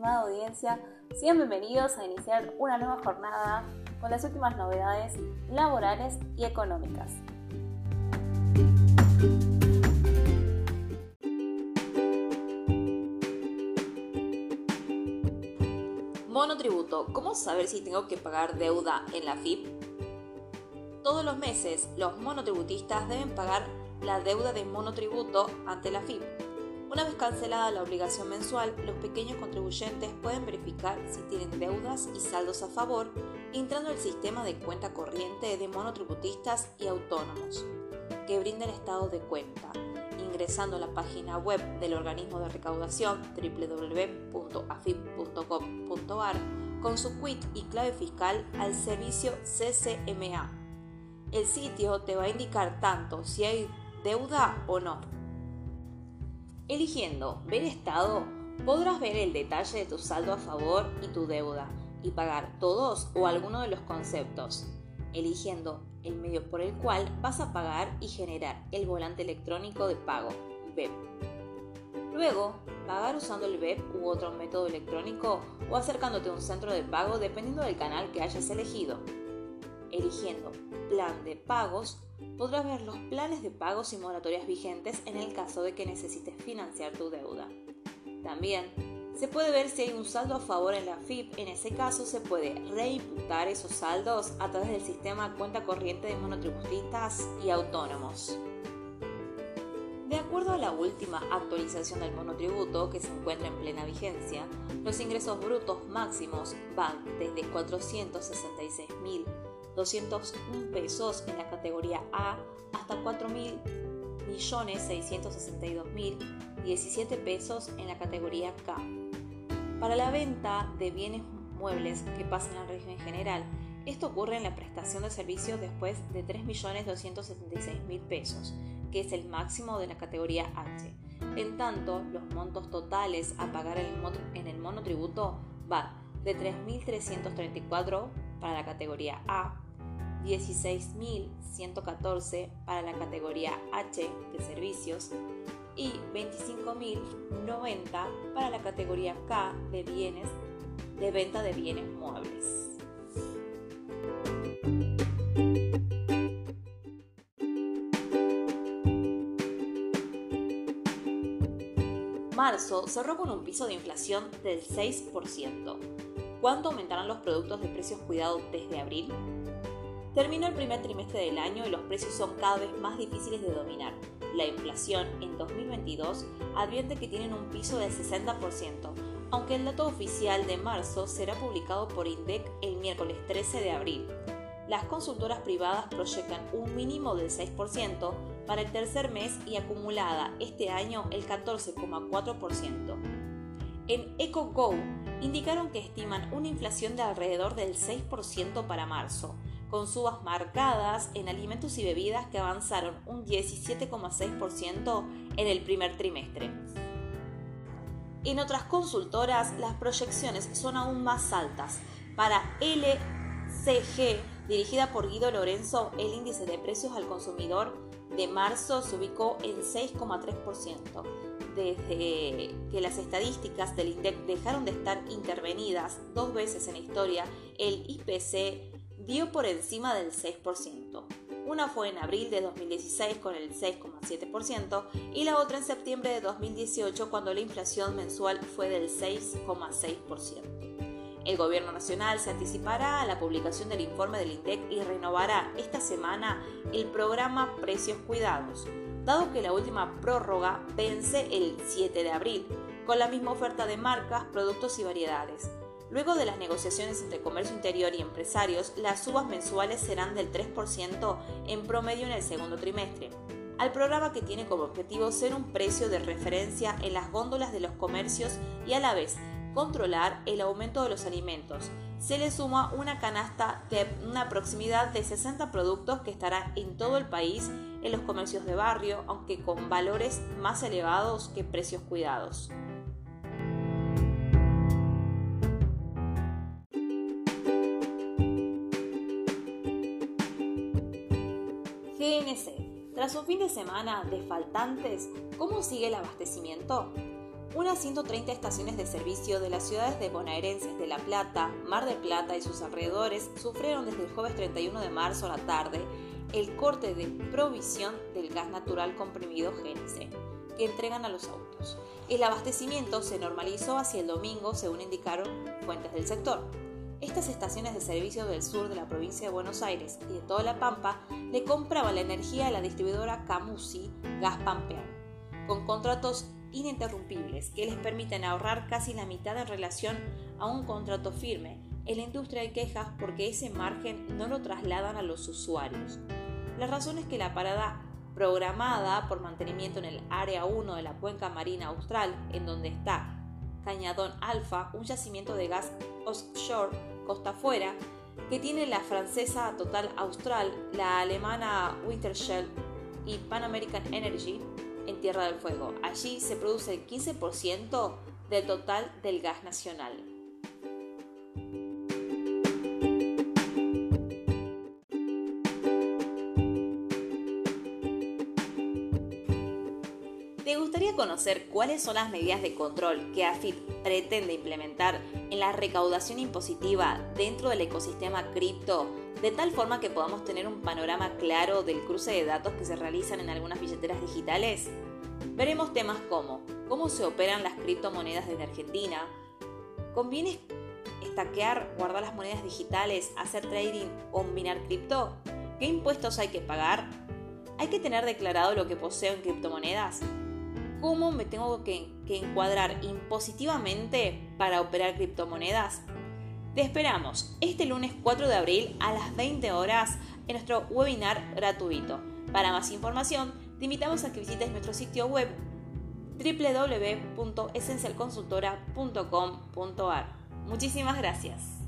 estimada audiencia, sean bienvenidos a iniciar una nueva jornada con las últimas novedades laborales y económicas. Monotributo. ¿Cómo saber si tengo que pagar deuda en la FIP? Todos los meses los monotributistas deben pagar la deuda de monotributo ante la FIP. Una vez cancelada la obligación mensual, los pequeños contribuyentes pueden verificar si tienen deudas y saldos a favor entrando al sistema de cuenta corriente de monotributistas y autónomos, que brinda el estado de cuenta, ingresando a la página web del organismo de recaudación www.afip.com.ar con su quit y clave fiscal al servicio CCMA. El sitio te va a indicar tanto si hay deuda o no. Eligiendo Ver Estado, podrás ver el detalle de tu saldo a favor y tu deuda y pagar todos o alguno de los conceptos, eligiendo el medio por el cual vas a pagar y generar el volante electrónico de pago, BEP. Luego, pagar usando el BEP u otro método electrónico o acercándote a un centro de pago dependiendo del canal que hayas elegido. Eligiendo plan de pagos, podrás ver los planes de pagos y moratorias vigentes en el caso de que necesites financiar tu deuda. También se puede ver si hay un saldo a favor en la FIP. En ese caso se puede reimputar esos saldos a través del sistema cuenta corriente de monotributistas y autónomos. De acuerdo a la última actualización del monotributo, que se encuentra en plena vigencia, los ingresos brutos máximos van desde 466.000 201 pesos en la categoría A hasta 4.662.017 pesos en la categoría K. Para la venta de bienes muebles que pasan al régimen general, esto ocurre en la prestación de servicios después de 3.276.000 pesos, que es el máximo de la categoría H. En tanto, los montos totales a pagar en el monotributo van de 3.334 para la categoría A, 16.114 para la categoría H de servicios y 25.090 para la categoría K de bienes de venta de bienes muebles. Marzo cerró con un piso de inflación del 6%. ¿Cuánto aumentarán los productos de precios cuidados desde abril? Terminó el primer trimestre del año y los precios son cada vez más difíciles de dominar. La inflación en 2022 advierte que tienen un piso del 60%, aunque el dato oficial de marzo será publicado por INDEC el miércoles 13 de abril. Las consultoras privadas proyectan un mínimo del 6% para el tercer mes y acumulada este año el 14,4%. En EcoGo indicaron que estiman una inflación de alrededor del 6% para marzo, con subas marcadas en alimentos y bebidas que avanzaron un 17,6% en el primer trimestre. En otras consultoras, las proyecciones son aún más altas. Para LCG, dirigida por Guido Lorenzo, el índice de precios al consumidor de marzo se ubicó en 6,3%. Desde que las estadísticas del INDEC dejaron de estar intervenidas dos veces en la historia, el IPC dio por encima del 6%. Una fue en abril de 2016 con el 6,7% y la otra en septiembre de 2018 cuando la inflación mensual fue del 6,6%. El Gobierno Nacional se anticipará a la publicación del informe del INDEC y renovará esta semana el programa Precios Cuidados, dado que la última prórroga vence el 7 de abril, con la misma oferta de marcas, productos y variedades. Luego de las negociaciones entre comercio interior y empresarios, las subas mensuales serán del 3% en promedio en el segundo trimestre. Al programa que tiene como objetivo ser un precio de referencia en las góndolas de los comercios y a la vez controlar el aumento de los alimentos. Se le suma una canasta de una proximidad de 60 productos que estará en todo el país en los comercios de barrio, aunque con valores más elevados que precios cuidados. GNC. Tras un fin de semana de faltantes, ¿cómo sigue el abastecimiento? Unas 130 estaciones de servicio de las ciudades de bonaerenses de La Plata, Mar del Plata y sus alrededores sufrieron desde el jueves 31 de marzo a la tarde el corte de provisión del gas natural comprimido GNC que entregan a los autos. El abastecimiento se normalizó hacia el domingo, según indicaron fuentes del sector. Estas estaciones de servicio del sur de la provincia de Buenos Aires y de toda la Pampa le compraban la energía a la distribuidora Camusi Gas Pampeano, con contratos ininterrumpibles que les permiten ahorrar casi la mitad en relación a un contrato firme. En la industria hay quejas porque ese margen no lo trasladan a los usuarios. La razón es que la parada programada por mantenimiento en el área 1 de la cuenca marina austral, en donde está Cañadón Alfa, un yacimiento de gas offshore costa afuera, que tiene la francesa Total Austral, la alemana Wintershell y Pan American Energy, en Tierra del Fuego. Allí se produce el 15% del total del gas nacional. Conocer cuáles son las medidas de control que AFIP pretende implementar en la recaudación impositiva dentro del ecosistema cripto, de tal forma que podamos tener un panorama claro del cruce de datos que se realizan en algunas billeteras digitales? Veremos temas como cómo se operan las criptomonedas desde Argentina, ¿conviene estaquear, guardar las monedas digitales, hacer trading o minar cripto? ¿Qué impuestos hay que pagar? ¿Hay que tener declarado lo que poseo en criptomonedas? Cómo me tengo que, encuadrar impositivamente para operar criptomonedas? Te esperamos este lunes 4 de abril a las 20 horas en nuestro webinar gratuito. Para más información, te invitamos a que visites nuestro sitio web www.esencialconsultora.com.ar. Muchísimas gracias.